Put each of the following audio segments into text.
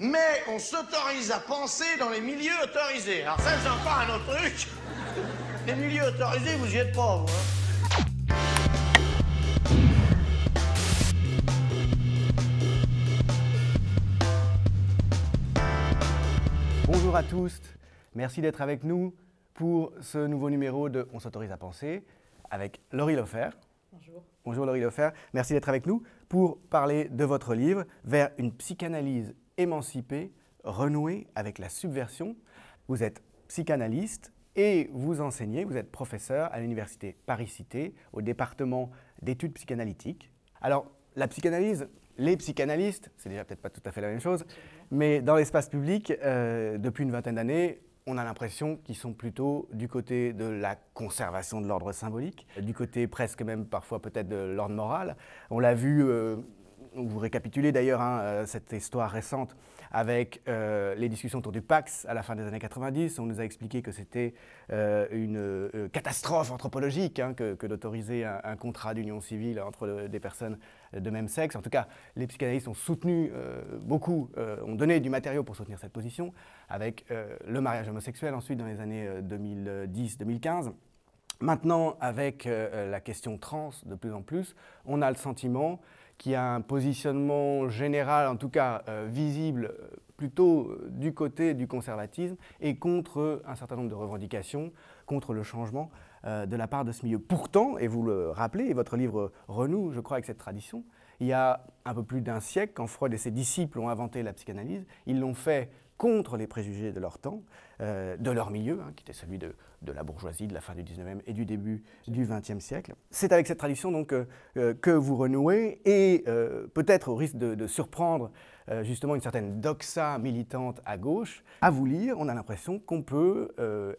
mais on s'autorise à penser dans les milieux autorisés. Alors ça, c'est encore un autre truc. Les milieux autorisés, vous y êtes pas, vous. hein. Bonjour à tous, merci d'être avec nous pour ce nouveau numéro de On s'autorise à penser avec Laurie Lofer. Bonjour. Bonjour Laurie Lofer, merci d'être avec nous pour parler de votre livre Vers une psychanalyse émancipée, renouée avec la subversion. Vous êtes psychanalyste et vous enseignez, vous êtes professeur à l'université Paris-Cité au département d'études psychanalytiques. Alors la psychanalyse, les psychanalystes, c'est déjà peut-être pas tout à fait la même chose, mais dans l'espace public, euh, depuis une vingtaine d'années, on a l'impression qu'ils sont plutôt du côté de la conservation de l'ordre symbolique, du côté presque même parfois peut-être de l'ordre moral. On l'a vu, euh, vous récapitulez d'ailleurs hein, euh, cette histoire récente avec euh, les discussions autour du Pax à la fin des années 90. On nous a expliqué que c'était euh, une catastrophe anthropologique hein, que, d'autoriser un, contrat d'union civile entre des personnes de même sexe. En tout cas, les psychanalystes ont soutenu beaucoup, ont donné du matériau pour soutenir cette position, avec le mariage homosexuel ensuite dans les années euh, 2010-2015. Maintenant, avec la question trans de plus en plus, on a le sentiment qu'il y a un positionnement général, en tout cas euh, visible, euh, plutôt euh, du côté du conservatisme et contre un certain nombre de revendications, contre le changement de la part de ce milieu. Pourtant, et vous le rappelez, votre livre renoue, je crois, avec cette tradition, il y a un peu plus d'un siècle, quand Freud et ses disciples ont inventé la psychanalyse, ils l'ont fait contre les préjugés de leur temps, euh, de leur milieu, hein, qui était celui de, la bourgeoisie de la fin du 19e et du début du 20e siècle. C'est avec cette tradition donc euh, euh, que vous renouez et peut-être au risque de, surprendre justement une certaine doxa militante à gauche, à vous lire, on a l'impression qu'on peut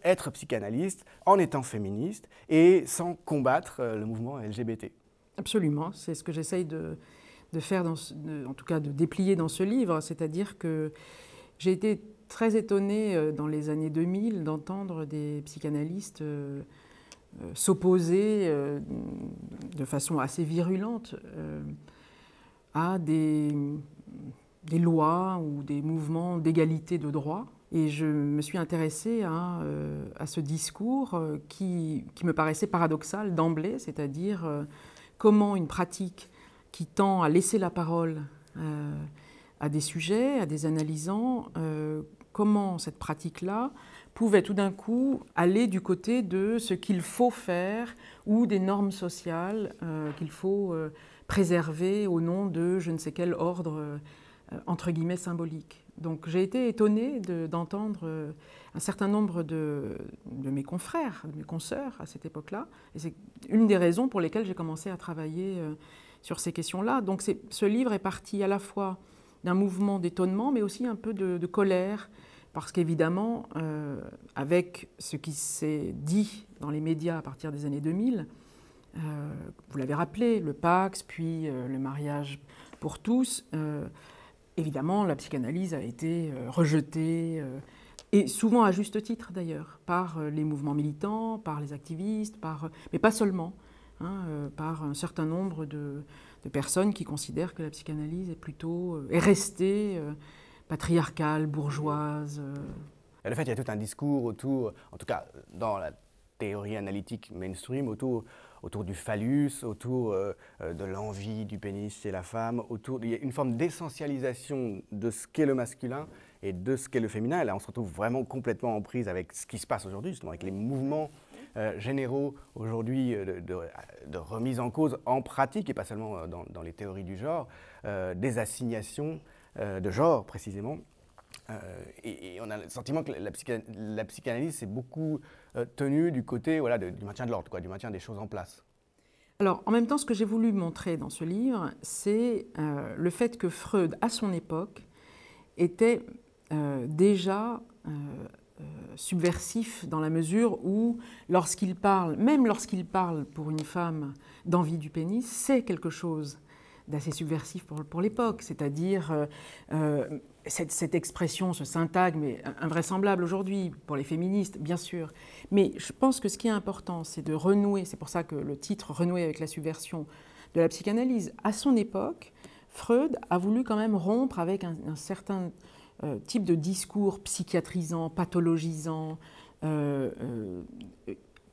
être psychanalyste en étant féministe et sans combattre le mouvement LGBT. Absolument, c'est ce que j'essaye de, faire, en tout cas de déplier dans ce livre, c'est-à-dire que j'ai été très étonnée euh, dans les années 2000 d'entendre des psychanalystes euh, euh, s'opposer de façon assez virulente à des, lois ou des mouvements d'égalité de droit. Et je me suis intéressée à, ce discours qui, me paraissait paradoxal d'emblée, c'est-à-dire comment une pratique qui tend à laisser la parole à des sujets, à des analysants, euh, comment cette pratique-là pouvait tout d'un coup aller du côté de ce qu'il faut faire ou des normes sociales euh, qu'il faut euh, préserver au nom de je ne sais quel ordre entre guillemets symbolique. Donc j'ai été étonnée de- d'entendre un certain nombre de, de mes confrères, de mes consoeurs à cette époque-là. Et c'est une des raisons pour lesquelles j'ai commencé à travailler sur ces questions-là. Donc ce livre est parti à la fois d'un mouvement d'étonnement, mais aussi un peu de, colère, parce qu'évidemment, euh, avec ce qui s'est dit dans les médias à partir des années 2000, euh, vous l'avez rappelé, le Pax, puis euh, le mariage pour tous, évidemment, la psychanalyse a été rejetée, et souvent à juste titre d'ailleurs, par les mouvements militants, par les activistes, par, mais pas seulement, hein, par un certain nombre de, de personnes qui considèrent que la psychanalyse est plutôt, euh, est restée euh, patriarcale, bourgeoise. euh. Et le fait, il y a tout un discours autour, en tout cas dans la théorie analytique mainstream, autour, autour du phallus, autour de l'envie du pénis chez la femme, autour, il y a une forme d'essentialisation de ce qu'est le masculin et de ce qu'est le féminin. Et là, on se retrouve vraiment complètement en prise avec ce qui se passe aujourd'hui, justement, avec les mouvements euh, généraux aujourd'hui euh, de, remise en cause en pratique, et pas seulement euh, dans, les théories du genre, des assignations de genre précisément. Et, on a le sentiment que la, psycha- la psychanalyse s'est beaucoup tenue du côté voilà, du maintien de l'ordre, du maintien des choses en place. Alors, en même temps, ce que j'ai voulu montrer dans ce livre, c'est le fait que Freud, à son époque, était déjà subversif dans la mesure où, lorsqu'il parle, même lorsqu'il parle pour une femme d'envie du pénis, c'est quelque chose d'assez subversif pour, l'époque, c'est-à-dire euh, euh, cette, expression, ce syntagme est invraisemblable aujourd'hui pour les féministes, bien sûr. Mais je pense que ce qui est important, c'est de renouer, c'est pour ça que le titre Renouer avec la subversion de la psychanalyse. À son époque, Freud a voulu quand même rompre avec un certain type de discours psychiatrisant, pathologisant,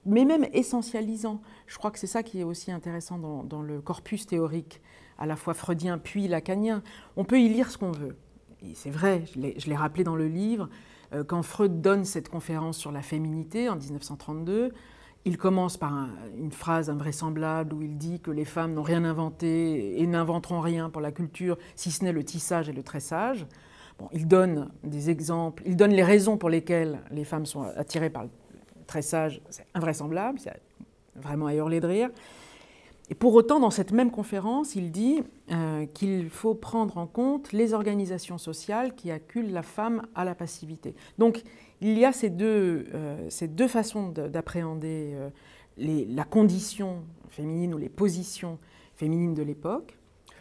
mais même essentialisant. Je crois que c'est ça qui est aussi intéressant dans, le corpus théorique, à la fois freudien puis lacanien. On peut y lire ce qu'on veut. C'est vrai, je l'ai rappelé dans le livre, euh, quand Freud donne cette conférence sur la féminité en 1932, il commence par une phrase invraisemblable où il dit que les femmes n'ont rien inventé et n'inventeront rien pour la culture, si ce n'est le tissage et le tressage. Il donne des exemples, il donne les raisons pour lesquelles les femmes sont attirées par le tressage, c'est invraisemblable, c'est vraiment à hurler de rire. Et pour autant, dans cette même conférence, il dit euh, qu'il faut prendre en compte les organisations sociales qui acculent la femme à la passivité. Donc, il y a ces deux, euh, ces deux façons d'appréhender euh, la condition féminine ou les positions féminines de l'époque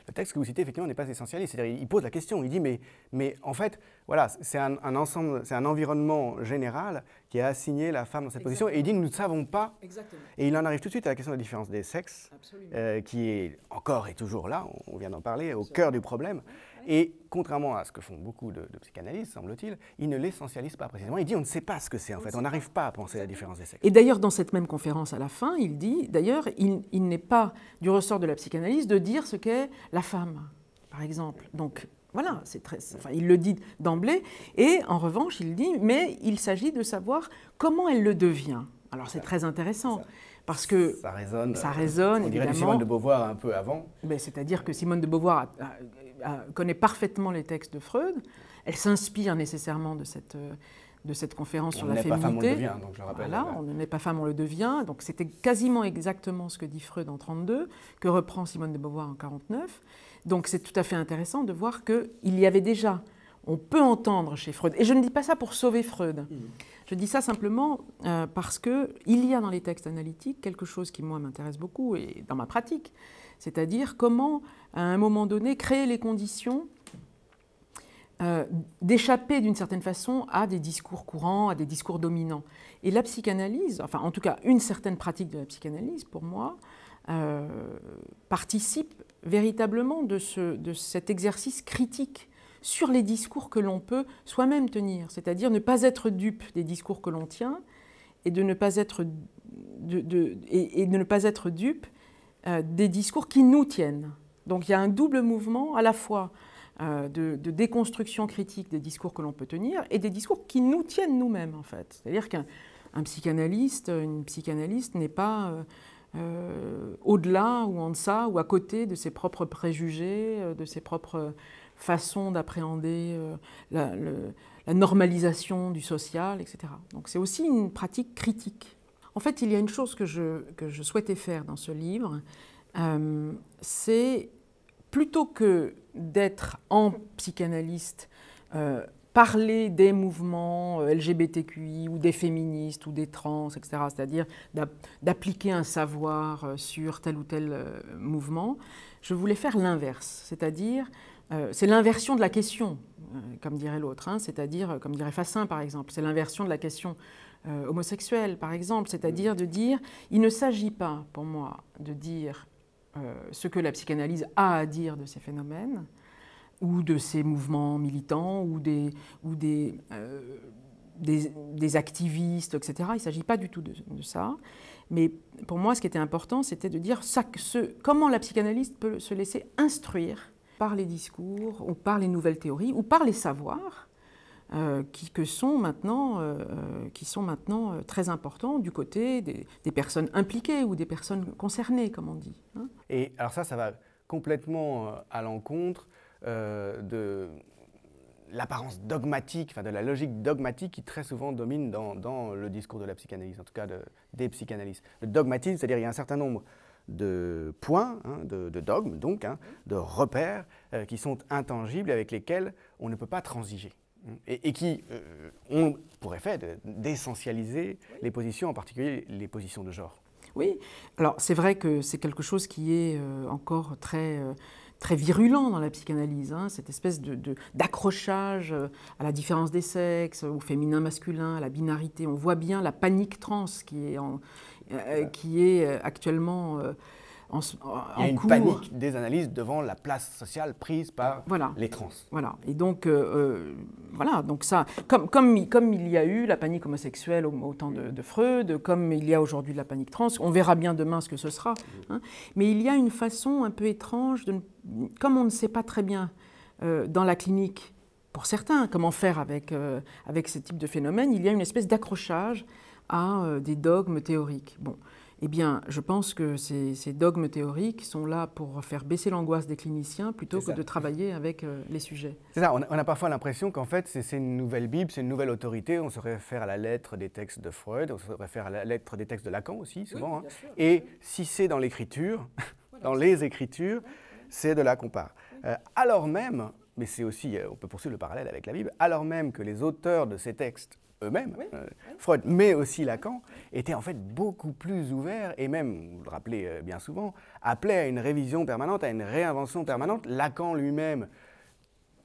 le texte que vous citez, effectivement, n'est pas essentialiste. C'est-à-dire, il pose la question, il dit, mais, mais en fait, voilà, c'est un, ensemble, c'est un environnement général qui a assigné la femme dans cette position, et il dit, nous ne savons pas. Exactement. Et il en arrive tout de suite à la question de la différence des sexes, euh, qui est encore et toujours là, on vient d'en parler, au cœur du problème. Et contrairement à ce que font beaucoup de, psychanalystes, semble-t-il, il ne l'essentialise pas précisément. Il dit on ne sait pas ce que c'est en fait, on n'arrive pas à penser la différence des sexes. Et d'ailleurs, dans cette même conférence à la fin, il dit d'ailleurs, il, n'est pas du ressort de la psychanalyse de dire ce qu'est la femme, par exemple. Donc voilà, c'est très, enfin, il le dit d'emblée. Et en revanche, il dit mais il s'agit de savoir comment elle le devient. Alors c'est très intéressant. Parce que ça résonne, ça résonne on dirait Simone de Beauvoir un peu avant. C'est-à-dire que Simone de Beauvoir connaît parfaitement les textes de Freud. Elle s'inspire nécessairement de cette, de cette conférence sur la féminité. Pas femme, on le devient, donc je rappelle. Voilà, on ne n'est pas femme, on le devient. Donc c'était quasiment exactement ce que dit Freud en 32, que reprend Simone de Beauvoir en 49. Donc c'est tout à fait intéressant de voir qu'il y avait déjà, on peut entendre chez Freud, et je ne dis pas ça pour sauver Freud. Mmh. Je dis ça simplement euh, parce qu'il y a dans les textes analytiques quelque chose qui, moi, m'intéresse beaucoup, et dans ma pratique, c'est-à-dire comment, à un moment donné, créer les conditions euh, d'échapper d'une certaine façon à des discours courants, à des discours dominants. Et la psychanalyse, enfin en tout cas une certaine pratique de la psychanalyse, pour moi, euh, participe véritablement de, ce, de cet exercice critique sur les discours que l'on peut soi-même tenir, c'est-à-dire ne pas être dupe des discours que l'on tient et de ne pas être, de, et de ne pas être dupe euh, des discours qui nous tiennent. Donc il y a un double mouvement à la fois euh, de, déconstruction critique des discours que l'on peut tenir et des discours qui nous tiennent nous-mêmes en fait. C'est-à-dire qu'un psychanalyste, une psychanalyste n'est pas euh, au-delà ou en deçà ou à côté de ses propres préjugés, de ses propres façons d'appréhender la, la, normalisation du social, etc. Donc c'est aussi une pratique critique. En fait, il y a une chose que je, que je souhaitais faire dans ce livre, euh, c'est plutôt que d'être en psychanalyste, euh, parler des mouvements euh, LGBTQI ou des féministes ou des trans, etc., c'est-à-dire d'appliquer un savoir sur tel ou tel mouvement, je voulais faire l'inverse, c'est-à-dire, c'est l'inversion de la question, comme dirait l'autre, hein, c'est-à-dire, comme dirait Fassin par exemple, c'est l'inversion de la question euh, homosexuels, par exemple, c'est-à-dire de dire, il ne s'agit pas pour moi de dire euh, ce que la psychanalyse a à dire de ces phénomènes, ou de ces mouvements militants, ou des, ou des, euh, des, activistes, etc. Il ne s'agit pas du tout de, ça. Mais pour moi, ce qui était important, c'était de dire comment la psychanalyse peut se laisser instruire par les discours, ou par les nouvelles théories, ou par les savoirs, euh, qui, que sont maintenant, euh, euh, qui sont maintenant très importants du côté des, personnes impliquées ou des personnes concernées, comme on dit. Hein. Et alors ça, ça va complètement à l'encontre de l'apparence dogmatique, enfin de la logique dogmatique qui très souvent domine dans, le discours de la psychanalyse, en tout cas de, des psychanalystes. Le dogmatisme, c'est-à-dire il y a un certain nombre de points, hein, de, dogmes, donc, hein, de repères qui sont intangibles et avec lesquels on ne peut pas transiger et, qui euh, ont pour effet d'essentialiser les positions, en particulier les positions de genre. Oui, alors c'est vrai que c'est quelque chose qui est euh, encore très, euh, très virulent dans la psychanalyse, hein, cette espèce d'accrochage de, à la différence des sexes, au féminin masculin, à la binarité. On voit bien la panique trans qui est, en, qui est actuellement en- Il y a une cours. panique des analystes devant la place sociale prise par Voilà. les trans. Voilà. Et donc, euh, euh, voilà. Donc ça, comme, comme, il- comme il y a eu la panique homosexuelle au, au temps de, de Freud, comme il y a aujourd'hui la panique trans, on verra bien demain ce que ce sera. hein. Mais il y a une façon un peu étrange, de, comme on ne sait pas très bien euh, dans la clinique, pour certains, comment faire avec, euh, avec ce type de phénomène, il y a une espèce d'accrochage à des dogmes théoriques. Bon. Eh bien, je pense que ces, ces dogmes théoriques sont là pour faire baisser l'angoisse des cliniciens plutôt que ça. de travailler avec euh, les sujets. C'est ça, on a, on a parfois l'impression qu'en fait, c'est une nouvelle Bible, c'est une nouvelle autorité. On se réfère à la lettre des textes de Freud, on se réfère à la lettre des textes de Lacan aussi, souvent. hein. Et si c'est dans l'écriture, dans les écritures, c'est de là qu'on part. Euh, alors même, mais c'est aussi, euh, on peut poursuivre le parallèle avec la Bible, alors même que les auteurs de ces textes eux-mêmes, euh, Freud, mais aussi Lacan, étaient en fait beaucoup plus ouverts et même, vous le rappelez euh, bien souvent, appelaient à une révision permanente, à une réinvention permanente. Lacan lui-même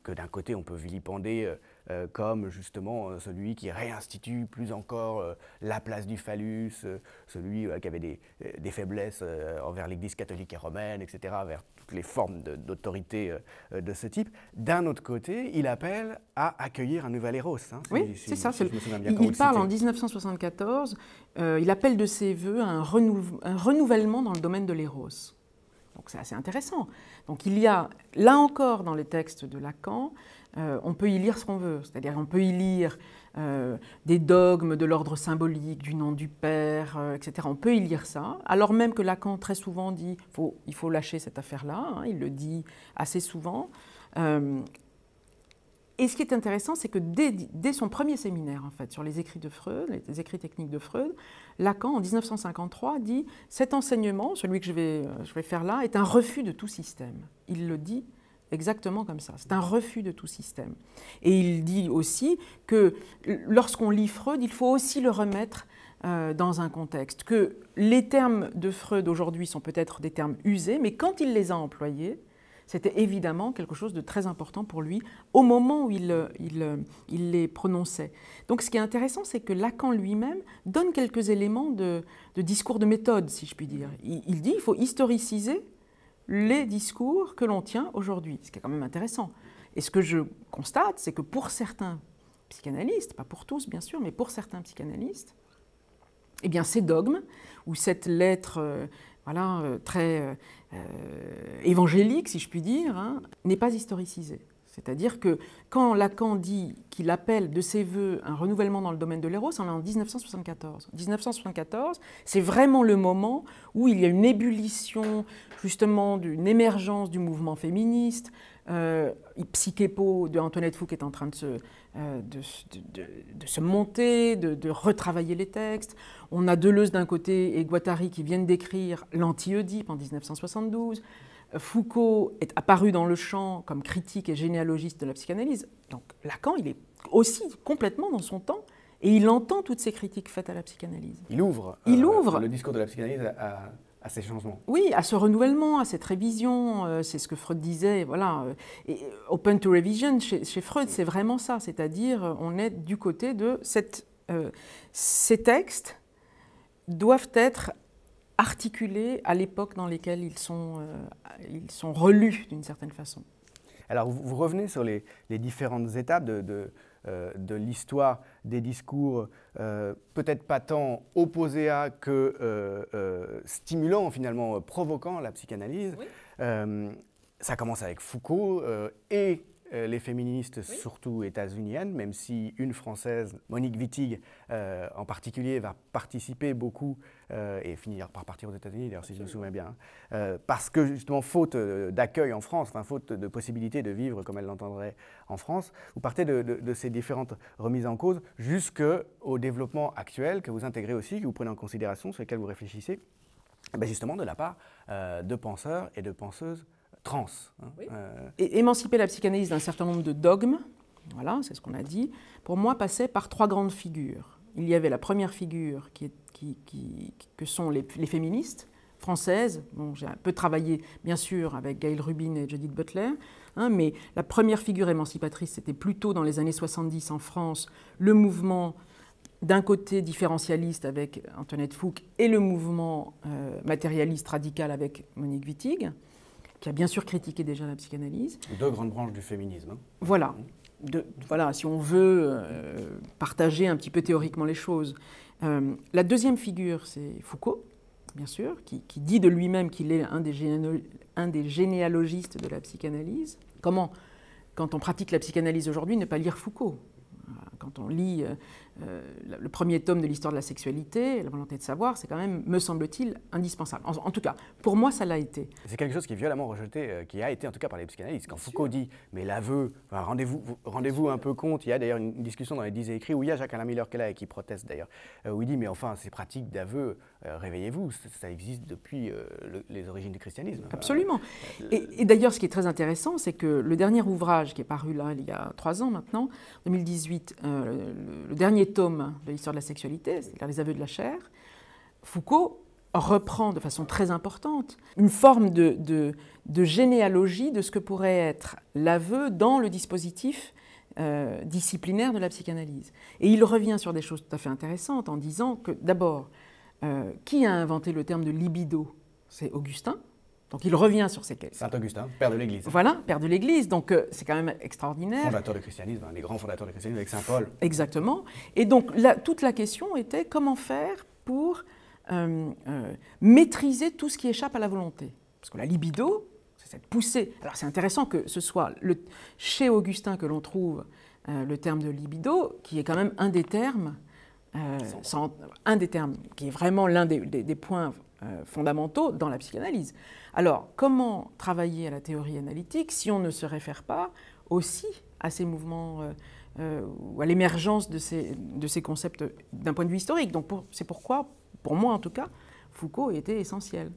que d'un côté on peut vilipender euh, comme justement euh, celui qui réinstitue plus encore euh, la place du phallus, celui qui avait des, des faiblesses envers l'Église catholique et romaine, etc., vers toutes les formes d'autorité euh, euh, de ce type. D'un autre côté, il appelle à accueillir un nouvel héros. hein, si- Oui, si- c'est ça. si le- me souviens bien il il le parle en 1974, euh, il appelle de ses voeux un, renou- un renouvellement dans le domaine de l'éros. Donc c'est assez intéressant. Donc il y a, là encore, dans les textes de Lacan, euh, on peut y lire ce qu'on veut. C'est-à-dire on peut y lire euh, des dogmes de l'ordre symbolique, du nom du Père, euh, etc. On peut y lire ça, alors même que Lacan très souvent dit faut, il faut lâcher cette affaire-là. hein, il le dit assez souvent. Euh, et ce qui est intéressant, c'est que dès, son premier séminaire, en fait, sur les écrits de Freud, les écrits techniques de Freud, Lacan, en 1953, dit Cet enseignement, celui que je vais faire là, est un refus de tout système. Il le dit exactement comme ça. C'est un refus de tout système. Et il dit aussi que lorsqu'on lit Freud, il faut aussi le remettre euh, dans un contexte, que les termes de Freud aujourd'hui sont peut-être des termes usés, mais quand il les a employés, c'était évidemment quelque chose de très important pour lui au moment où il, les prononçait. Donc ce qui est intéressant, c'est que Lacan lui-même donne quelques éléments de, de discours de méthode, si je puis dire. Il, il dit qu'il faut historiciser les discours que l'on tient aujourd'hui, ce qui est quand même intéressant. Et ce que je constate, c'est que pour certains psychanalystes, pas pour tous bien sûr, mais pour certains psychanalystes, eh bien ces dogmes, ou cette lettre euh, voilà, euh, très euh, évangélique, si je puis dire, hein, n'est pas historicisée. C'est-à-dire que quand Lacan dit qu'il appelle de ses voeux un renouvellement dans le domaine de l'éros, on est en 1974. 1974, c'est vraiment le moment où il y a une ébullition, justement, d'une émergence du mouvement féministe. Euh, Psychépo de Antoinette Fouque est en train de se, euh, de, monter, de, de retravailler les textes. On a Deleuze d'un côté et Guattari qui viennent d'écrire l'anti-Oedipe en 1972. Foucault est apparu dans le champ comme critique et généalogiste de la psychanalyse. Donc Lacan, il est aussi complètement dans son temps et il entend toutes ces critiques faites à la psychanalyse. Il ouvre, Il euh, ouvre. le discours de la psychanalyse à, ces changements. Oui, à ce renouvellement, à cette révision, euh, c'est ce que Freud disait. Voilà, euh, et open to revision chez, chez Freud, c'est vraiment ça, c'est-à-dire on est du côté de cette, euh, ces textes doivent être articulés à l'époque dans laquelle ils sont, euh, ils sont relus d'une certaine façon. Alors, vous, revenez sur les, les différentes étapes de, de, euh, de l'histoire des discours, euh, peut-être pas tant opposés à que stimulants, finalement, provoquant la psychanalyse. Ça commence avec Foucault et euh, les féministes, surtout états-uniennes, même si une française, Monique Wittig euh, en particulier, va participer beaucoup euh, et finir par partir aux États-Unis, d'ailleurs, si je me souviens bien, hein, parce que justement, faute d'accueil en France, enfin, faute de possibilité de vivre comme elle l'entendrait en France, vous partez de, de- de ces différentes remises en cause jusqu'au développement actuel que vous intégrez aussi, que vous prenez en considération, sur lequel vous réfléchissez, ben, justement de la part de penseurs et de penseuses trans. hein. Euh, Et émanciper la psychanalyse d'un certain nombre de dogmes, voilà, c'est ce qu'on a dit, pour moi passait par trois grandes figures. Il y avait la première figure qui est- qui- qui- que sont les, les féministes françaises. Bon, j'ai un peu travaillé, bien sûr, avec Gail Rubin et Judith Butler, hein, mais la première figure émancipatrice, c'était plutôt dans les années 70 en France, le mouvement d'un côté différentialiste avec Antoinette Fouque et le mouvement euh, matérialiste radical avec Monique Wittig, qui a bien sûr critiqué déjà la psychanalyse. Deux grandes branches du féminisme. hein. Voilà. De- voilà, si on veut euh, partager un petit peu théoriquement les choses. Euh, la deuxième figure, c'est Foucault, bien sûr, qui, qui dit de lui-même qu'il est un des, généalo- un des généalogistes de la psychanalyse. Comment, quand on pratique la psychanalyse aujourd'hui, ne pas lire Foucault? Euh, Quand on lit euh, le premier tome de l'histoire de la sexualité, la volonté de savoir, c'est quand même, me semble-t-il, indispensable. En, en tout cas, pour moi, ça l'a été. C'est quelque chose qui est violemment rejeté, euh, qui a été en tout cas par les psychanalystes. Quand Foucault dit, mais l'aveu, enfin, rendez-vous vous- rendez-vous un peu compte, il y a d'ailleurs une discussion dans les 10 écrits où il y a Jacques-Alain Miller qui est là et qui proteste d'ailleurs, euh, où il dit, mais enfin, ces pratiques d'aveu, réveillez-vous, ça, ça existe depuis le- les origines du christianisme. Absolument. Et, et d'ailleurs, ce qui est très intéressant, c'est que le dernier ouvrage qui est paru là, il y a trois ans maintenant, 2018, euh, le, le dernier de l'histoire de la sexualité, c'est-à-dire les aveux de la chair, Foucault reprend de façon très importante une forme de généalogie de ce que pourrait être l'aveu dans le dispositif euh, disciplinaire de la psychanalyse. Et il revient sur des choses tout à fait intéressantes en disant que d'abord, euh, qui a inventé le terme de libido? C'est Augustin. Donc il revient sur ces questions. Saint-Augustin, père de l'Église, Voilà, père de l'Église, donc euh, c'est quand même extraordinaire. fondateur du christianisme, un des grands fondateurs du christianisme avec Saint Paul. Exactement. Et donc toute la question était comment faire pour euh, euh, maîtriser tout ce qui échappe à la volonté. Parce que la libido, c'est cette poussée. Alors c'est intéressant que ce soit le, chez Augustin que l'on trouve le terme de libido, qui est quand même un des termes, sans- un des termes qui est vraiment l'un des, des- des points fondamentaux dans la psychanalyse. Alors comment travailler à la théorie analytique si on ne se réfère pas aussi à ces mouvements euh, euh, ou à l'émergence de ces, de ces concepts d'un point de vue historique? Donc c'est pourquoi, pour moi en tout cas, Foucault était essentiel.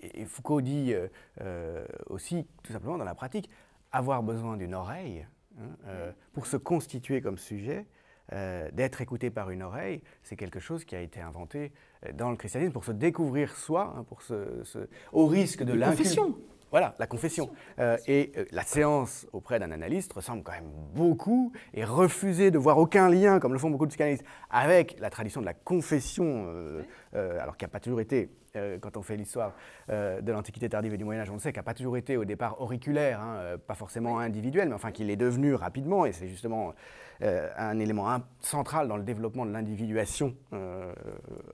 Et Foucault dit euh, euh, aussi, tout simplement dans la pratique, avoir besoin d'une oreille hein, euh, pour se constituer comme sujet, euh, d'être écouté par une oreille, c'est quelque chose qui a été inventé euh, dans le christianisme pour se découvrir soi, hein, pour se, se- au risque de Une l'incul- confession. Voilà, la confession. Euh, et euh, la séance auprès d'un analyste ressemble quand même beaucoup et refuser de voir aucun lien, comme le font beaucoup de psychanalystes, avec la tradition de la confession, euh, alors qu'il n'y a pas toujours été, euh, quand on fait l'histoire euh, de l'Antiquité tardive et du Moyen-Âge, on le sait, qu'il n'a pas toujours été au départ auriculaire, hein, euh, pas forcément individuel, mais enfin qu'il est devenu rapidement, et c'est justement euh, un élément central dans le développement de l'individuation euh,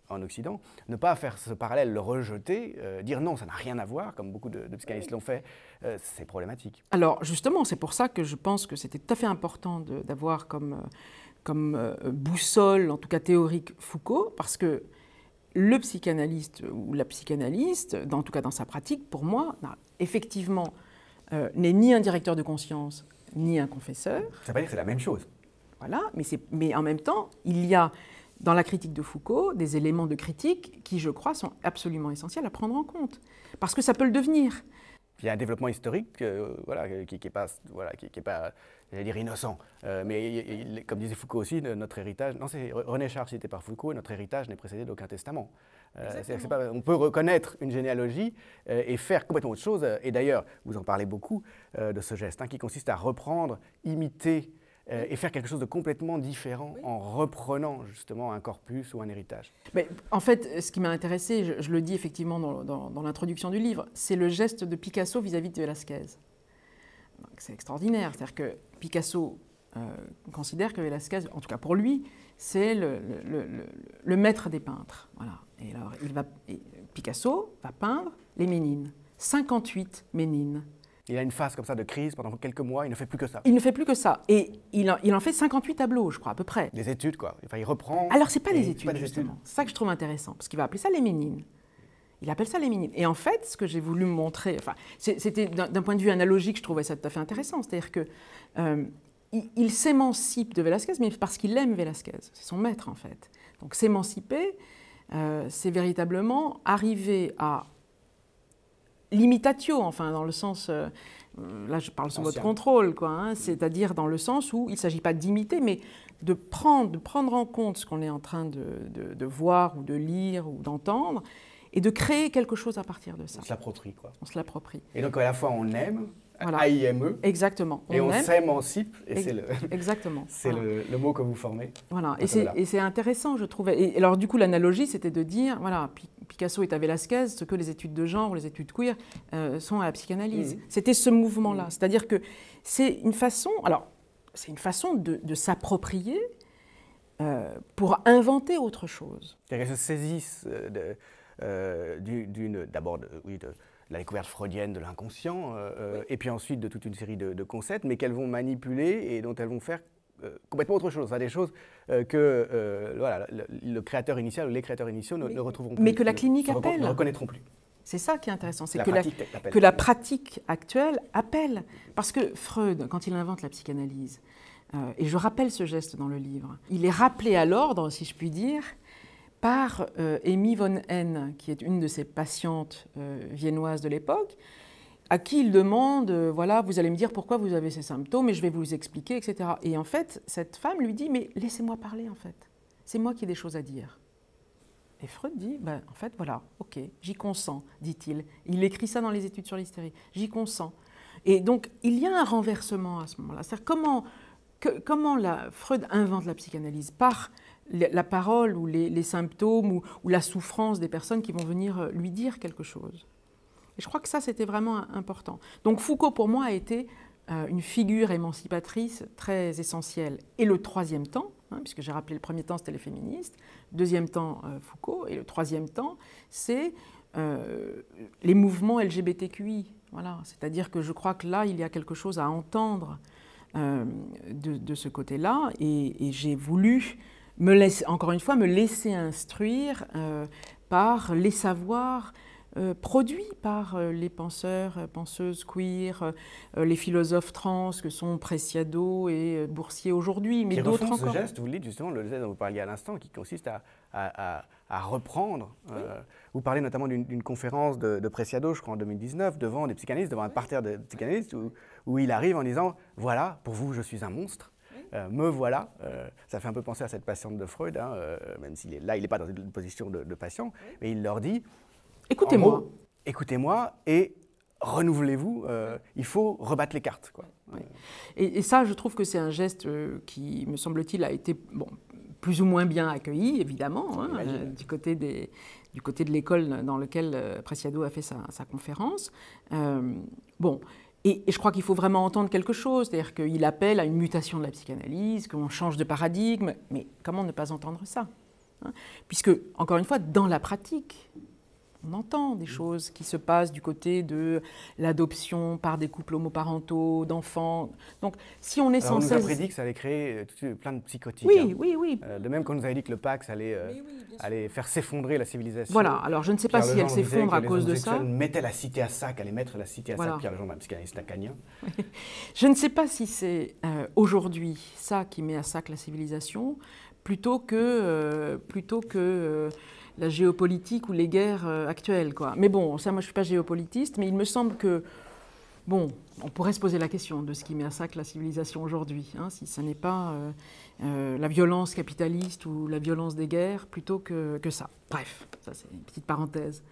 en Occident. Ne pas faire ce parallèle, le rejeter, euh, dire non, ça n'a rien à voir, comme beaucoup de, de psychanalystes l'ont fait, euh, c'est problématique. Alors justement, c'est pour ça que je pense que c'était tout à fait important d'avoir comme, euh, comme euh, boussole, en tout cas théorique, Foucault, parce que le psychanalyste ou la psychanalyste, dans- en tout cas dans sa pratique, pour moi, effectivement, euh, n'est ni un directeur de conscience, ni un confesseur. Ça veut pas dire que c'est la même chose. Voilà, mais, c'est- mais en même temps, il y a dans la critique de Foucault des éléments de critique qui, je crois, sont absolument essentiels à prendre en compte. Parce que ça peut le devenir. Il y a un développement historique euh, voilà, qui n'est pas, voilà, qui, qui est pas dire innocent. Euh, mais il- il- comme disait Foucault aussi, notre héritage, non, c'est René Char cité par Foucault, notre héritage n'est précédé d'aucun testament. Euh, pas- on peut reconnaître une généalogie et faire complètement autre chose. Et d'ailleurs, vous en parlez beaucoup de ce geste hein, qui consiste à reprendre, imiter euh, et faire quelque chose de complètement différent en reprenant justement un corpus ou un héritage. Mais en fait, ce qui m'a intéressé, je, je le dis effectivement dans, dans- dans l'introduction du livre, c'est le geste de Picasso vis-à-vis de Velázquez. C'est extraordinaire. C'est-à-dire que Picasso euh, considère que Velázquez, en tout cas pour lui, c'est le, le- le- le- le maître des peintres. Voilà. Et alors, il va, et Picasso va peindre les Ménines. 58 Ménines. Il a une phase comme ça de crise pendant quelques mois, il ne fait plus que ça. Il ne fait plus que ça. Et il en, il en fait 58 tableaux, je crois, à peu près. Des études, quoi. Enfin, il reprend. Alors, pas c'est études, pas des justement. C'est ça que je trouve intéressant, parce qu'il va appeler ça les ménines. Il appelle ça les ménines. Et en fait, ce que j'ai voulu montrer, enfin, c'était d'un d'un point de vue analogique, je trouvais ça tout à fait intéressant. C'est-à-dire que euh, il, il s'émancipe de Velázquez, mais parce qu'il aime Velázquez. C'est son maître, en fait. Donc, s'émanciper, euh, c'est véritablement arriver à l'imitatio, enfin, dans le sens. euh, euh, là, je parle sous votre contrôle, quoi. hein, c'est-à-dire dans le sens où il ne s'agit pas d'imiter, mais de prendre, de prendre en compte ce qu'on est en train de, de- de voir ou de lire ou d'entendre et de créer quelque chose à partir de ça. On se l'approprie, quoi. On se l'approprie. Et donc, à la fois, on aime, Voilà. AIME. Exactement. Et on s'émancipe, et c'est le, Exactement. c'est Voilà. le, le mot que vous formez. Voilà, et c'est, intéressant, je trouvais. Et alors, du coup, l'analogie, c'était de dire, voilà, Pi- Picasso est à Velasquez, ce que les études de genre les études queer euh, sont à la psychanalyse. Mhm. C'était ce mouvement-là. C'est-à-dire que c'est une façon, alors, c'est une façon de, de s'approprier euh, pour inventer autre chose. C'est-à-dire qu'elles se saisissent euh, d'une, d'abord oui, de la découverte freudienne de l'inconscient, euh, euh, et puis ensuite de toute une série de, de concepts, mais qu'elles vont manipuler et dont elles vont faire euh, complètement autre chose, Enfin, des choses euh, que euh, voilà, le, le créateur initial ou les créateurs initiaux ne, ne retrouveront plus. mais que la clinique appelle. Ne reconnaîtront plus. C'est ça qui est intéressant, c'est que la, pratique l'appelle. que la pratique actuelle appelle. Parce que Freud, quand il invente la psychanalyse, et je rappelle ce geste dans le livre, il est rappelé à l'ordre, si je puis dire, par euh, Amy von Henn, qui est une de ses patientes euh, viennoises de l'époque, à qui il demande, euh, voilà, vous allez me dire pourquoi vous avez ces symptômes et je vais vous expliquer, etc. Et en fait, cette femme lui dit, mais laissez-moi parler, en fait. C'est moi qui ai des choses à dire. Et Freud dit, ben, en fait, voilà, ok, j'y consens, dit-il. Il écrit ça dans les études sur l'hystérie. J'y consens. Et donc, il y a un renversement à ce moment-là. C'est-à-dire comment, comment la, Freud invente la psychanalyse Par la parole ou les, symptômes ou, la souffrance des personnes qui vont venir euh, lui dire quelque chose. Et je crois que ça, c'était vraiment important. Donc Foucault, pour moi, a été euh, une figure émancipatrice très essentielle. Et le troisième temps, hein, puisque j'ai rappelé le premier temps, c'était les féministes, deuxième temps, euh, Foucault, et le troisième temps, c'est les mouvements LGBTQI. Voilà. C'est-à-dire que je crois que là, il y a quelque chose à entendre de, ce côté-là, et j'ai voulu, me laisser, encore une fois, me laisser instruire euh, par les savoirs euh, produits par euh, les penseurs, penseuses queer, les philosophes trans que sont Preciado et Boursier aujourd'hui, mais d'autres refont ce encore. geste, vous le dites justement, le geste dont vous parliez à l'instant, qui consiste à, à- à- à reprendre. vous parlez notamment d'une d'une conférence de, de Preciado, je crois en 2019, devant des psychanalystes, devant un parterre de psychanalystes, où, où il arrive en disant Voilà, pour vous, je suis un monstre. Euh, me voilà. Euh, ça fait un peu penser à cette patiente de Freud, hein, euh, même s'il est là, il n'est pas dans une position de, de patient, mais il leur dit Écoutez-moi. Écoutez-moi et renouvelez-vous. euh, il faut rebattre les cartes. Quoi. Et, et ça, je trouve que c'est un geste qui, me semble-t-il, a été bon, plus ou moins bien accueilli, évidemment, hein, euh, du, côté des, du côté de l'école dans laquelle euh, Preciado a fait sa, sa conférence. Euh, bon. Et, je crois qu'il faut vraiment entendre quelque chose, c'est-à-dire qu'il appelle à une mutation de la psychanalyse, qu'on change de paradigme, mais comment ne pas entendre ça hein? Puisque, encore une fois, dans la pratique, on entend des choses qui se passent du côté de l'adoption par des couples homoparentaux, d'enfants. Donc, si on est Alors, on sans nous a prédit que ça allait créer euh, plein de psychotiques. Oui, hein. oui, oui. Euh, de même qu'on nous avait dit que le Pax allait, euh, allait faire s'effondrer la civilisation. Voilà, alors je ne sais pas Pierre si elle s'effondre à cause de ça. mettaient la cité à sac, allaient mettre la cité à Voilà. sac. Pierre Legendre, un psychanalyste lacanien. Je ne sais pas si c'est euh, aujourd'hui ça qui met à sac la civilisation, plutôt que, euh, plutôt que euh, la géopolitique ou les guerres euh, actuelles. Quoi. Mais bon, ça, moi, je ne suis pas géopolitiste, mais il me semble que, bon, on pourrait se poser la question de ce qui met à sac la civilisation aujourd'hui, hein, si ce n'est pas euh, euh, la violence capitaliste ou la violence des guerres, plutôt que, que ça. Bref, ça c'est une petite parenthèse.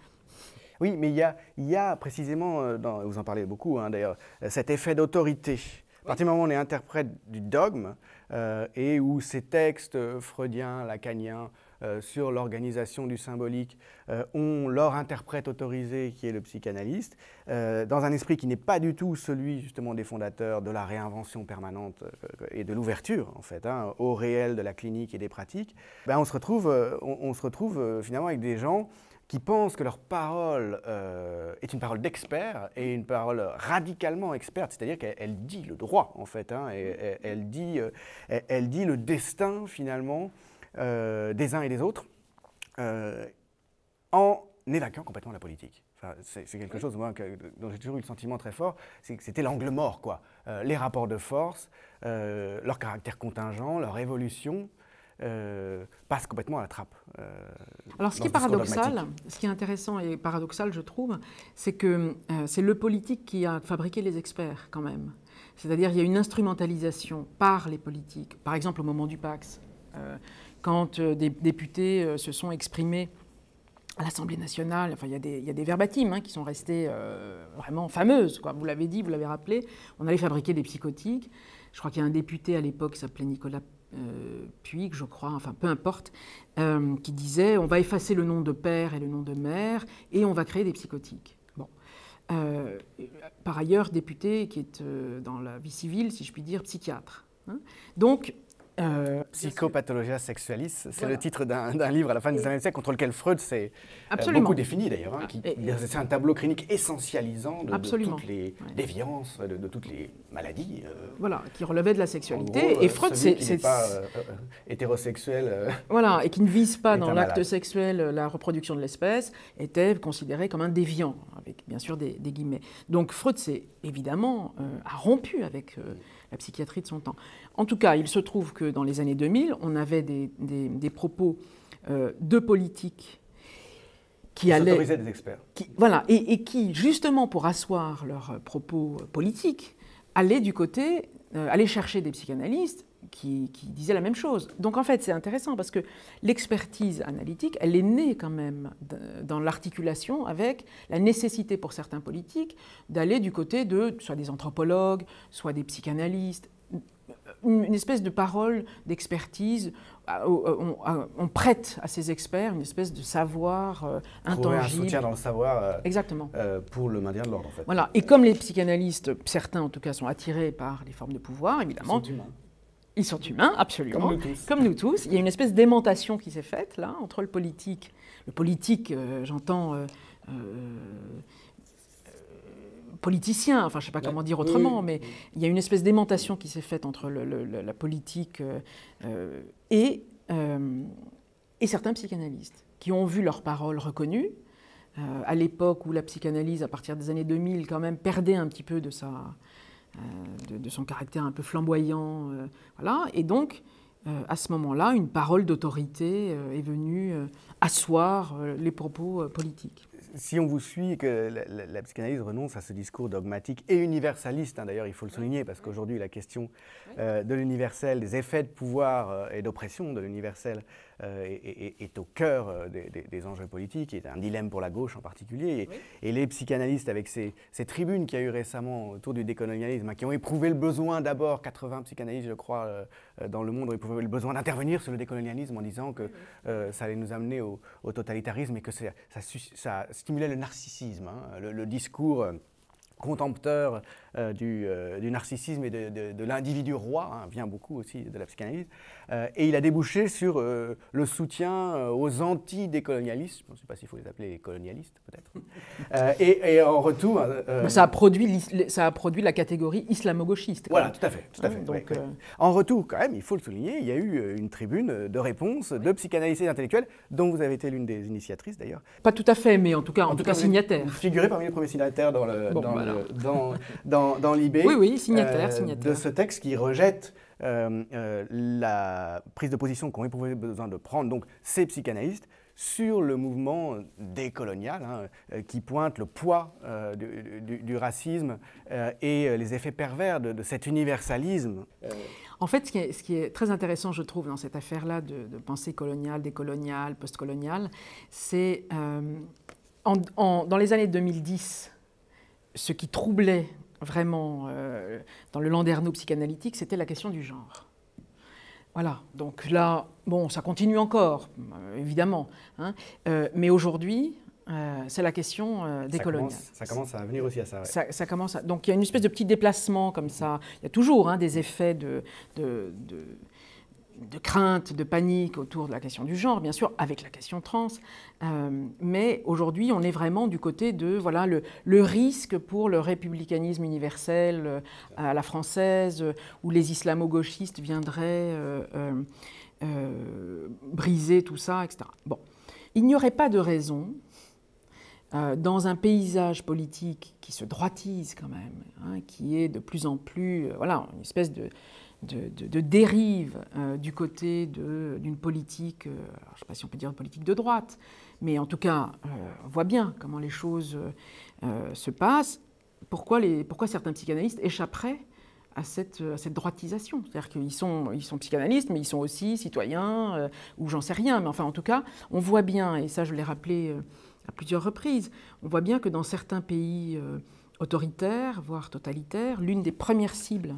Oui, mais il y a, il y a précisément, dans- vous en parlez beaucoup hein, d'ailleurs, cet effet d'autorité. À partir du moment où on est interprète du dogme euh, et où ces textes freudiens, lacaniens, euh, sur l'organisation du symbolique euh, ont leur interprète autorisé qui est le psychanalyste, euh, dans un esprit qui n'est pas du tout celui justement des fondateurs de la réinvention permanente et de l'ouverture en fait hein, au réel de la clinique et des pratiques, ben, on se retrouve, on, se retrouve finalement avec des gens qui pensent que leur parole est une parole d'expert et une parole radicalement experte, c'est-à-dire qu'elle elle dit le droit en fait, hein, elle, dit, elle dit le destin finalement euh, des uns et des autres euh, en évacuant complètement la politique. Enfin, c'est quelque chose moi, que- dont j'ai toujours eu le sentiment très fort, c'est que c'était l'angle mort. Quoi. Euh, les rapports de force, leur caractère contingent, leur évolution euh, passent complètement à la trappe. euh, Alors, ce qui est paradoxal, ce qui est intéressant et paradoxal, je trouve, c'est que euh, c'est le politique qui a fabriqué les experts, quand même. C'est-à-dire, il y a une instrumentalisation par les politiques. Par exemple, au moment du Pax, quand euh, des députés euh, se sont exprimés à l'Assemblée nationale. Enfin, il y a des, il hein, qui sont restés euh, vraiment fameuses. Vous l'avez dit, vous l'avez rappelé. On allait fabriquer des psychotiques. Je crois qu'il y a un député à l'époque qui s'appelait Nicolas euh, Puig, je crois, enfin peu importe, qui disait on va effacer le nom de père et le nom de mère et on va créer des psychotiques. Bon. Par ailleurs, député qui est dans la vie civile, si je puis dire, psychiatre. hein. Donc, euh, Psychopathologia sexualis, c'est Voilà. le titre d'un d'un livre à la fin des années siècle contre lequel Freud s'est euh, beaucoup défini d'ailleurs. hein, C'est un tableau clinique essentialisant de, toutes les Ouais. déviances, de, de toutes les maladies. euh, voilà, qui relevait de la sexualité. gros, et euh, Freud, c'est. qui c'est- n'est pas euh, euh, hétérosexuel. euh, Voilà, et qui ne vise pas dans l'acte sexuel la reproduction de l'espèce, était considéré comme un déviant, avec bien sûr des, des guillemets. Donc Freud, s'est évidemment, euh, a rompu avec euh, la psychiatrie de son temps. En tout cas, il se trouve que dans les années 2000, on avait des, des- des propos euh, de politiques qui qui allaient s'autorisait des experts. qui, voilà, et, et qui, justement, pour asseoir leurs propos politiques, allaient du côté, allaient chercher des psychanalystes qui, qui disaient la même chose. Donc, en fait, c'est intéressant parce que l'expertise analytique, elle est née quand même dans l'articulation avec la nécessité pour certains politiques d'aller du côté de soit des anthropologues, soit des psychanalystes, une, espèce de parole d'expertise. au- On, à- on prête à ces experts une espèce de savoir euh, Trouver un intangible. soutien dans le savoir euh, Exactement. euh, pour le maintien de l'ordre en fait. Voilà. Et comme les psychanalystes, certains en tout cas, sont attirés par les formes de pouvoir, évidemment. Ils sont humains, absolument. Comme nous tous. Comme nous tous. Il y a une espèce d'aimantation qui s'est faite, là, entre le politique. Le politique, euh, j'entends. euh, euh, politicien, enfin je ne sais pas comment dire autrement, mais il y a une espèce d'aimantation qui s'est faite entre le- le- le- la politique et, et certains psychanalystes qui ont vu leurs paroles reconnues. à l'époque où la psychanalyse, à partir des années 2000, quand même perdait un petit peu de, sa, de, de son caractère un peu flamboyant. euh, voilà. Et donc, euh, à ce moment-là, une parole d'autorité euh, est venue euh, asseoir euh, les propos euh, politiques. Si on vous suit que la, la- la psychanalyse renonce à ce discours dogmatique et universaliste, hein, d'ailleurs il faut le souligner parce qu'aujourd'hui la question euh, de l'universel, des effets de pouvoir euh, et d'oppression de l'universel euh, est, au cœur euh, des, des- des enjeux politiques, est un dilemme pour la gauche en particulier. Et, et les psychanalystes avec ces, ces tribunes qu'il y a eu récemment autour du décolonialisme, hein, qui ont éprouvé le besoin d'abord, 80 psychanalystes je crois euh, dans le monde ont éprouvé le besoin d'intervenir sur le décolonialisme en disant que euh, ça allait nous amener au, au totalitarisme et que ça, stimulait le narcissisme, hein, le, le discours contempteur euh, du, euh, du narcissisme et de, de- de l'individu roi, hein, vient beaucoup aussi de la psychanalyse. Euh, et il a débouché sur euh, le soutien aux anti-décolonialistes, je ne sais pas s'il faut les appeler les colonialistes peut-être. Euh, et, et en retour... euh, ça, a produit, ça a produit la catégorie islamo-gauchiste. voilà, même. tout à fait. Tout à Hein, fait donc, ouais, ouais. En retour, quand même, il faut le souligner, il y a eu une tribune de réponse de psychanalystes et d'intellectuels, dont vous avez été l'une des initiatrices d'ailleurs. Pas tout à fait, mais en tout cas, en tout cas vous- signataire. Figurez parmi les premiers signataires dans le Bon, dans, bah le- alors. dans, dans, dans l'IB. Oui, oui, signataire, euh, signataire. De ce texte qui rejette euh, euh, la prise de position qu'ont éprouvé besoin de prendre donc ces psychanalystes sur le mouvement décolonial hein, qui pointe le poids euh, du, du- du racisme et les effets pervers de, de cet universalisme. En fait, ce qui, est, ce qui est très intéressant, je trouve, dans cette affaire-là de, de pensée coloniale, décoloniale, postcoloniale, c'est dans les années 2010, ce qui troublait vraiment euh, dans le landerneau psychanalytique, c'était la question du genre. Voilà, donc là, bon, ça continue encore, euh, évidemment, hein, euh, mais aujourd'hui, euh, c'est la question euh, Ça décoloniale. commence, ça commence à venir aussi à ça. ouais. Ça, ça commence à- Donc il y a une espèce de petit déplacement comme ça. Il y a toujours hein, des effets de, de, de- de crainte, de panique autour de la question du genre, bien sûr, avec la question trans. Euh, mais aujourd'hui, on est vraiment du côté de voilà, le, risque pour le républicanisme universel euh, à la française, où les islamo-gauchistes viendraient euh, briser tout ça, etc. Bon, il n'y aurait pas de raison dans un paysage politique qui se droitise quand même, hein, qui est de plus en plus, voilà, une espèce de, de, dérive euh, du côté d'une politique, euh, je ne sais pas si on peut dire une politique de droite, mais en tout cas, euh, on voit bien comment les choses se passent. Pourquoi, les, pourquoi certains psychanalystes échapperaient à cette, à cette droitisation? C'est-à-dire qu'ils sont, ils sont psychanalystes, mais ils sont aussi citoyens, ou j'en sais rien. Mais enfin, en tout cas, on voit bien, et ça je l'ai rappelé à plusieurs reprises, on voit bien que dans certains pays autoritaires, voire totalitaires, l'une des premières cibles,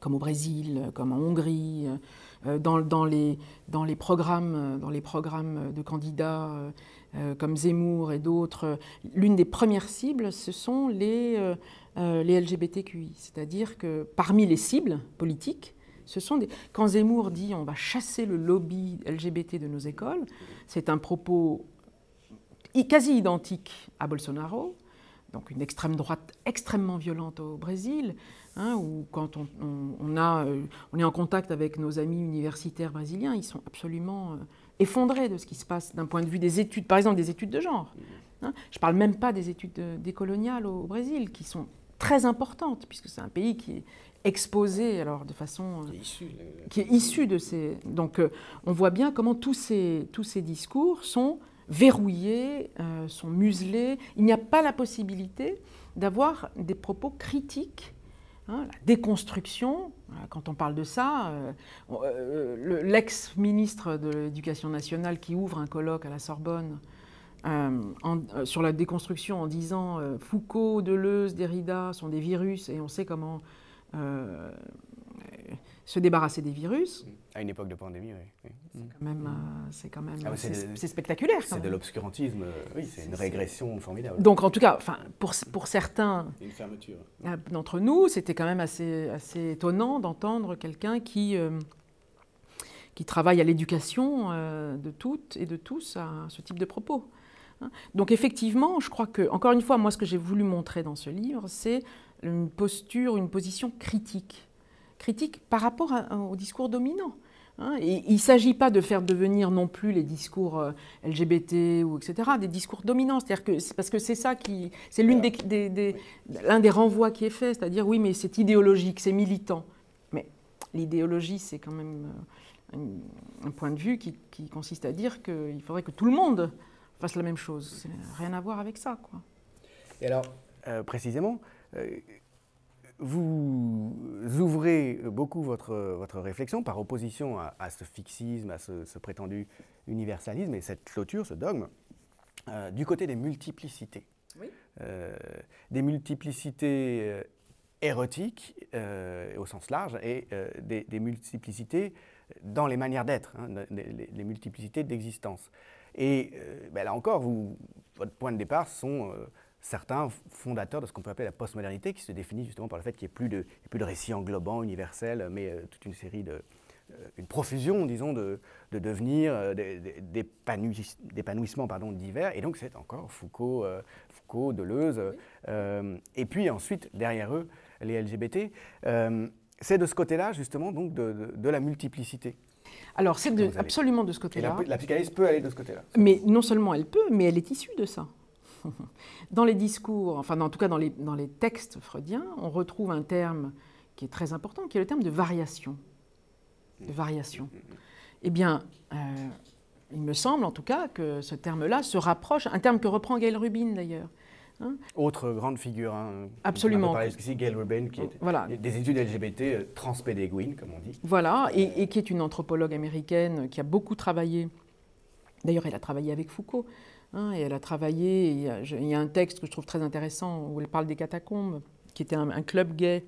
comme au Brésil, comme en Hongrie, dans, dans, les, dans, les programmes, dans les programmes de candidats comme Zemmour et d'autres, l'une des premières cibles, ce sont les euh, les LGBTQI. C'est-à-dire que parmi les cibles politiques, ce sont des... Quand Zemmour dit on va chasser le lobby LGBT de nos écoles, c'est un propos quasi identique à Bolsonaro, donc une extrême droite extrêmement violente au Brésil, hein, où quand on, a, euh, on, est en contact avec nos amis universitaires brésiliens, ils sont absolument euh, effondrés de ce qui se passe d'un point de vue des études, par exemple des études de genre. Hein. Je ne parle même pas des études décoloniales au Brésil, qui sont très importante, puisque c'est un pays qui est exposé alors de façon qui est issu, de ces donc euh, on voit bien comment tous ces tous ces discours sont verrouillés euh, sont muselés il n'y a pas la possibilité d'avoir des propos critiques hein, la déconstruction quand on parle de ça euh, l'ex-ministre de l'éducation nationale qui ouvre un colloque à la Sorbonne euh, euh, sur la déconstruction en disant euh, Foucault, Deleuze, Derrida sont des virus et on sait comment se débarrasser des virus. À une époque de pandémie, oui. C'est quand même, c'est quand même, ah c'est spectaculaire. C'est de l'obscurantisme, oui, c'est une régression formidable. Donc en tout cas, enfin, pour, pour certains ah, d'entre nous, c'était quand même assez, assez étonnant d'entendre quelqu'un qui qui travaille à l'éducation de toutes et de tous à ce type de propos. Hein. Donc effectivement, je crois que, encore une fois, moi ce que j'ai voulu montrer dans ce livre, c'est une posture, une position critique. Critique par rapport au discours dominant. Hein. Il ne s'agit pas de faire devenir non plus les discours euh, LGBT ou etc. des discours dominants. C'est-à-dire que parce que c'est ça qui, c'est des, l'un des renvois qui est fait, c'est-à-dire oui, mais c'est idéologique, c'est militant. Mais l'idéologie, c'est quand même euh, un, point de vue qui, consiste à dire qu'il faudrait que tout le monde fasse la même chose. Rien à voir avec ça. Quoi. Et alors, euh, précisément, vous ouvrez beaucoup votre, votre réflexion par opposition à, ce fixisme, à ce, prétendu universalisme et cette clôture, ce dogme, euh, du côté des multiplicités. Oui. des multiplicités érotiques au sens large et des, multiplicités dans les manières d'être, hein, les, multiplicités d'existence. Et euh, ben là encore, vous, votre point de départ sont euh, certains fondateurs de ce qu'on peut appeler la postmodernité, qui se définit justement par le fait qu'il n'y ait plus de, plus de récits englobants, universels, mais euh, toute une série de, une profusion, disons, de, de devenir, d'épanouissement pardon, divers. Et donc c'est encore Foucault, Foucault Deleuze. et puis ensuite, derrière eux, les LGBT. c'est de ce côté-là, justement, donc de, de la multiplicité. Alors, c'est absolument de ce côté-là. La, la, psychanalyse peut aller de ce côté-là. Mais non seulement elle peut, mais elle est issue de ça. Dans les discours, enfin en tout cas dans les, dans les textes freudiens, on retrouve un terme qui est très important, qui est le terme de variation. De variation. Eh bien, euh, il me semble en tout cas que ce terme-là se rapproche, un terme que reprend Gail Rubin d'ailleurs, Hein Autre grande figure. Hein, Absolument. On parlé ici, Gail Rubin, qui est voilà. des études LGBT euh, transpédéguines, comme on dit. Voilà, et, qui est une anthropologue américaine qui a beaucoup travaillé. D'ailleurs, elle a travaillé avec Foucault. Hein, et elle a travaillé. Il y a, un texte que je trouve très intéressant où elle parle des catacombes, qui était un, un club gay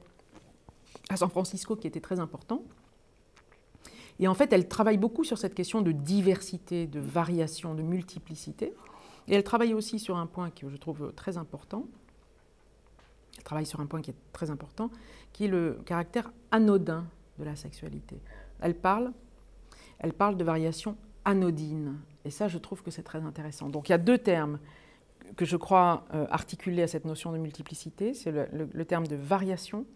à San Francisco qui était très important. Et en fait, elle travaille beaucoup sur cette question de diversité, de variation, de multiplicité. Et elle travaille aussi sur un point que je trouve très important. Elle travaille sur un point qui est très important, qui est le caractère anodin de la sexualité. Elle parle, elle parle de variation anodine. Et ça, je trouve que c'est très intéressant. Donc il y a deux termes que je crois euh, articuler à cette notion de multiplicité. C'est le, terme de variation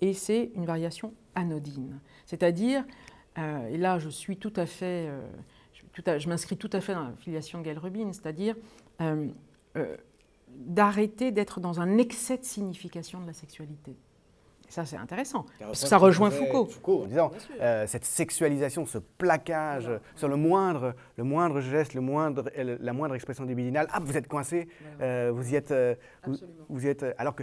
et c'est une variation anodine. C'est-à-dire, euh, et là je suis tout à fait... Euh, je m'inscris tout à fait dans la filiation de Gail Rubin, c'est-à-dire euh, d'arrêter d'être dans un excès de signification de la sexualité. Ça, c'est intéressant, parce que ça rejoint Foucault. Foucault en disant euh, cette sexualisation, ce plaquage sur le moindre, le moindre geste, le moindre, la moindre expression libidinale. Ah, vous êtes coincé, vous y êtes, vous, y êtes. Alors que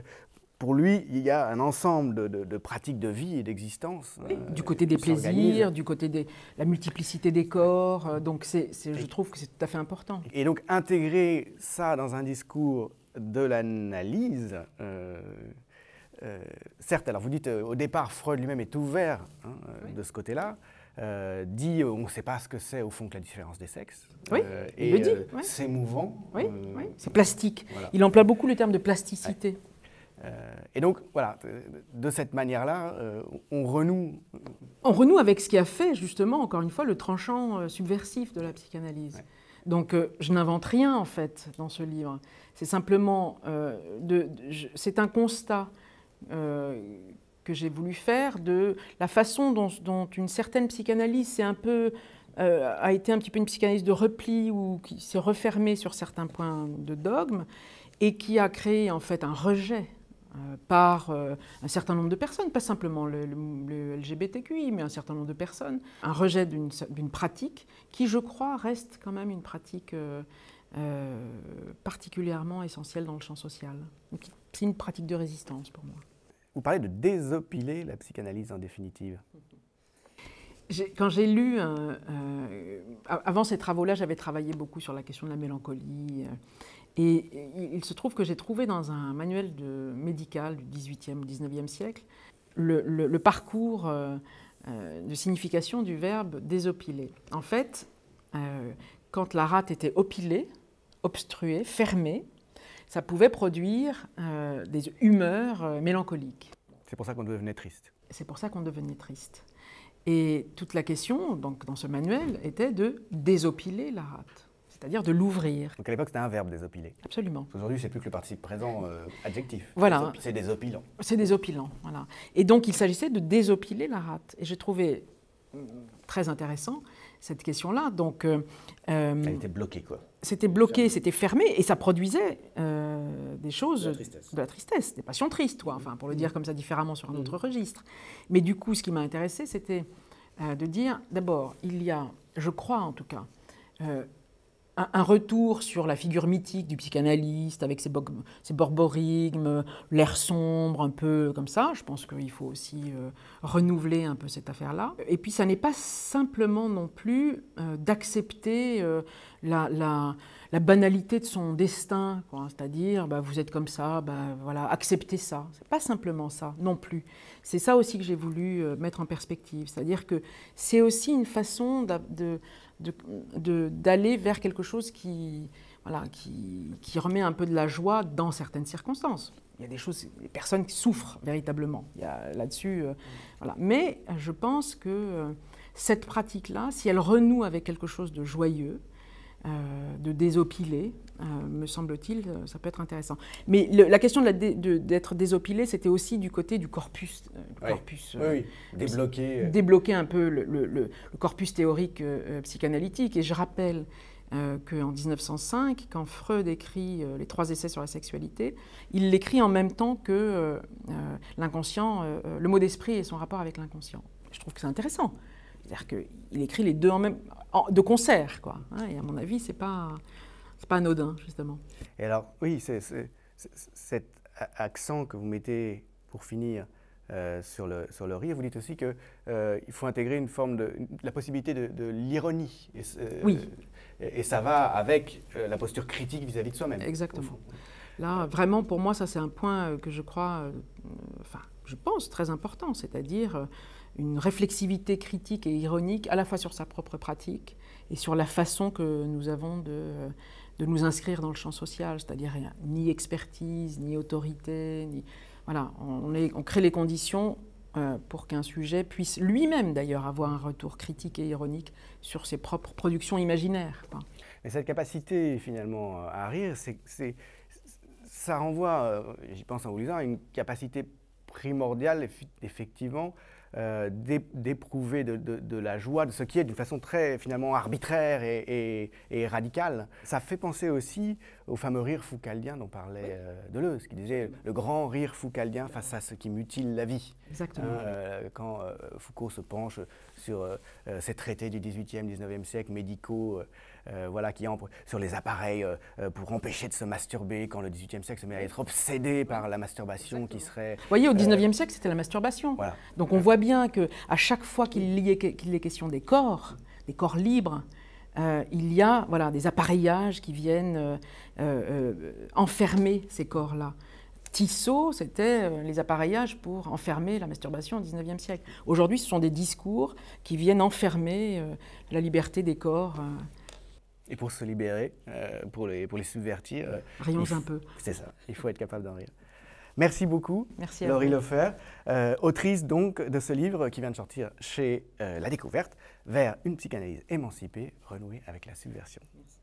pour lui, il y a un ensemble de, pratiques de vie et d'existence. du côté des plaisirs, du côté de la multiplicité des corps. donc c'est, je trouve que c'est tout à fait important. Et donc intégrer ça dans un discours de l'analyse, euh, certes, alors vous dites euh, au départ, Freud lui-même est ouvert hein, euh, de ce côté-là. dit on ne sait pas ce que c'est au fond que la différence des sexes. Oui, il le dit. C'est mouvant. Oui, c'est plastique. Il emploie beaucoup le terme de plasticité. et donc, voilà, de cette manière-là, on renoue. On renoue avec ce qui a fait, justement, encore une fois, le tranchant subversif de la psychanalyse. Donc, je n'invente rien, en fait, dans ce livre. C'est simplement, de, c'est un constat euh, que j'ai voulu faire de la façon dont, une certaine psychanalyse euh, a été un petit peu une psychanalyse de repli ou qui s'est refermée sur certains points de dogme et qui a créé en fait un rejet euh, par un certain nombre de personnes, pas simplement le, LGBTQI, mais un certain nombre de personnes, un rejet d'une pratique qui, je crois, reste quand même une pratique particulièrement essentielle dans le champ social. C'est une pratique de résistance pour moi. Vous parlez de désopiler la psychanalyse en définitive. Quand j'ai lu, euh, euh, avant ces travaux-là, j'avais travaillé beaucoup sur la question de la mélancolie. Euh, et, il se trouve que j'ai trouvé dans un manuel médical du 18e ou 19e siècle le, parcours de signification du verbe désopiler. En fait, quand la rate était opilée, obstruée, fermée, ça pouvait produire euh, des humeurs euh, mélancoliques. C'est pour ça qu'on devenait triste. C'est pour ça qu'on devenait triste. Et toute la question, donc, dans ce manuel, était de désopiler la rate, c'est-à-dire de l'ouvrir. Donc à l'époque, c'était un verbe, désopiler. Absolument. Aujourd'hui, c'est plus que le participe présent euh, adjectif. Voilà. C'est désopilant. C'est désopilant, voilà. Et donc, il s'agissait de désopiler la rate. Et j'ai trouvé hum, très intéressant cette question-là. Donc, euh, Elle était bloquée, quoi. C'était bloqué, c'était fermé, et ça produisait euh, des choses, de la, tristesse. de la tristesse, des passions tristes, quoi. Enfin, pour le dire comme ça différemment sur un autre mm. registre. Mais du coup, ce qui m'a intéressé, c'était euh, de dire, d'abord, il y a, je crois en tout cas, un, retour sur la figure mythique du psychanalyste avec ses, ses borborigmes, l'air sombre, un peu comme ça. Je pense qu'il faut aussi euh, renouveler un peu cette affaire-là. Et puis, ça n'est pas simplement non plus euh, d'accepter euh, la, banalité de son destin, c'est-à-dire bah, vous êtes comme ça, bah, voilà, acceptez ça. C'est pas simplement ça non plus. C'est ça aussi que j'ai voulu mettre en perspective, c'est-à-dire que c'est aussi une façon de d'aller vers quelque chose qui, voilà, qui, qui, remet un peu de la joie dans certaines circonstances. Il y a des choses, des personnes qui souffrent véritablement. Il y a là-dessus, euh, voilà. Mais je pense que euh, cette pratique-là, si elle renoue avec quelque chose de joyeux, euh, de désopilé, euh, me semble-t-il, euh, ça peut être intéressant. Mais la question d'être désopilé, c'était aussi du côté du corpus. corpus oui, débloquer. Débloquer un peu le, corpus théorique psychanalytique. Et je rappelle qu'en 1905, quand Freud écrit les trois essais sur la sexualité, il l'écrit en même temps que l'inconscient, le mot d'esprit et son rapport avec l'inconscient. Je trouve que c'est intéressant. C'est-à-dire qu'il écrit les deux en même, de concert, quoi. Hein, et à mon avis, c'est pas, pas anodin, justement. Et alors, oui, c'est, cet accent que vous mettez pour finir euh, sur, le, sur le rire, vous dites aussi qu'il euh, faut intégrer une forme de, la possibilité de, l'ironie. Et, euh, oui. Et, ça va avec la posture critique vis-à-vis de soi-même. Exactement. Là, vraiment, pour moi, ça, c'est un point que je crois, enfin, je pense, très important, c'est-à-dire une réflexivité critique et ironique à la fois sur sa propre pratique et sur la façon que nous avons de, de nous inscrire dans le champ social, c'est-à-dire ni expertise, ni autorité, ni... Voilà, on, crée les conditions euh, pour qu'un sujet puisse lui-même d'ailleurs avoir un retour critique et ironique sur ses propres productions imaginaires. Mais cette capacité finalement à rire, c'est, ça renvoie, euh, j'y pense en vous lisant, à une capacité primordiale effectivement euh, d'éprouver de, la joie de ce qui est d'une façon très finalement arbitraire et, radicale. Ça fait penser aussi au fameux rire foucaldien dont parlait euh, Deleuze, qui disait le grand rire foucaldien face à ce qui mutile la vie. Exactement. Hein, euh, quand Foucault se penche sur ces traités du 18e, 19e siècle médicaux, voilà, qui sur les appareils pour empêcher de se masturber, quand le 18e siècle se met à être obsédé par la masturbation qui serait... Vous voyez, au 19e siècle, c'était la masturbation. Donc on voit bien que à chaque fois qu'il est question des corps, des corps libres, euh, il y a voilà, des appareillages qui viennent euh, euh, enfermer ces corps-là. Tissot, c'était les appareillages pour enfermer la masturbation au XIXe siècle. Aujourd'hui, ce sont des discours qui viennent enfermer la liberté des corps. Et pour se libérer, pour, les, pour les subvertir. Rions un peu. C'est ça, il faut être capable d'en rire. Merci beaucoup, Merci Laurie Lofer, euh, autrice donc de ce livre qui vient de sortir chez euh, La Découverte, vers une psychanalyse émancipée, renouée avec la subversion. Merci.